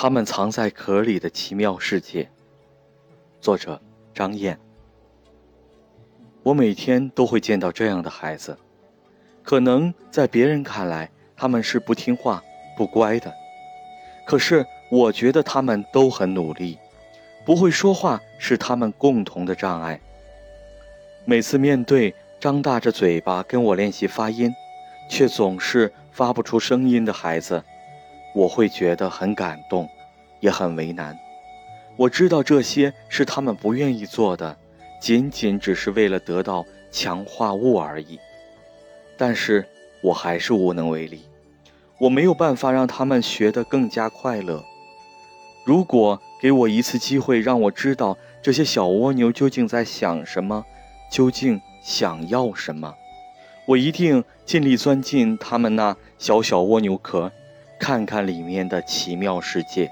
他们藏在壳里的奇妙世界。作者张燕。我每天都会见到这样的孩子，可能在别人看来他们是不听话、不乖的，可是我觉得他们都很努力。不会说话是他们共同的障碍。每次面对张大着嘴巴跟我练习发音，却总是发不出声音的孩子。我会觉得很感动，也很为难。我知道这些是他们不愿意做的，仅仅只是为了得到强化物而已。但是我还是无能为力，我没有办法让他们学得更加快乐。如果给我一次机会，让我知道这些小蜗牛究竟在想什么，究竟想要什么，我一定尽力钻进他们那小小蜗牛壳。看看里面的奇妙世界。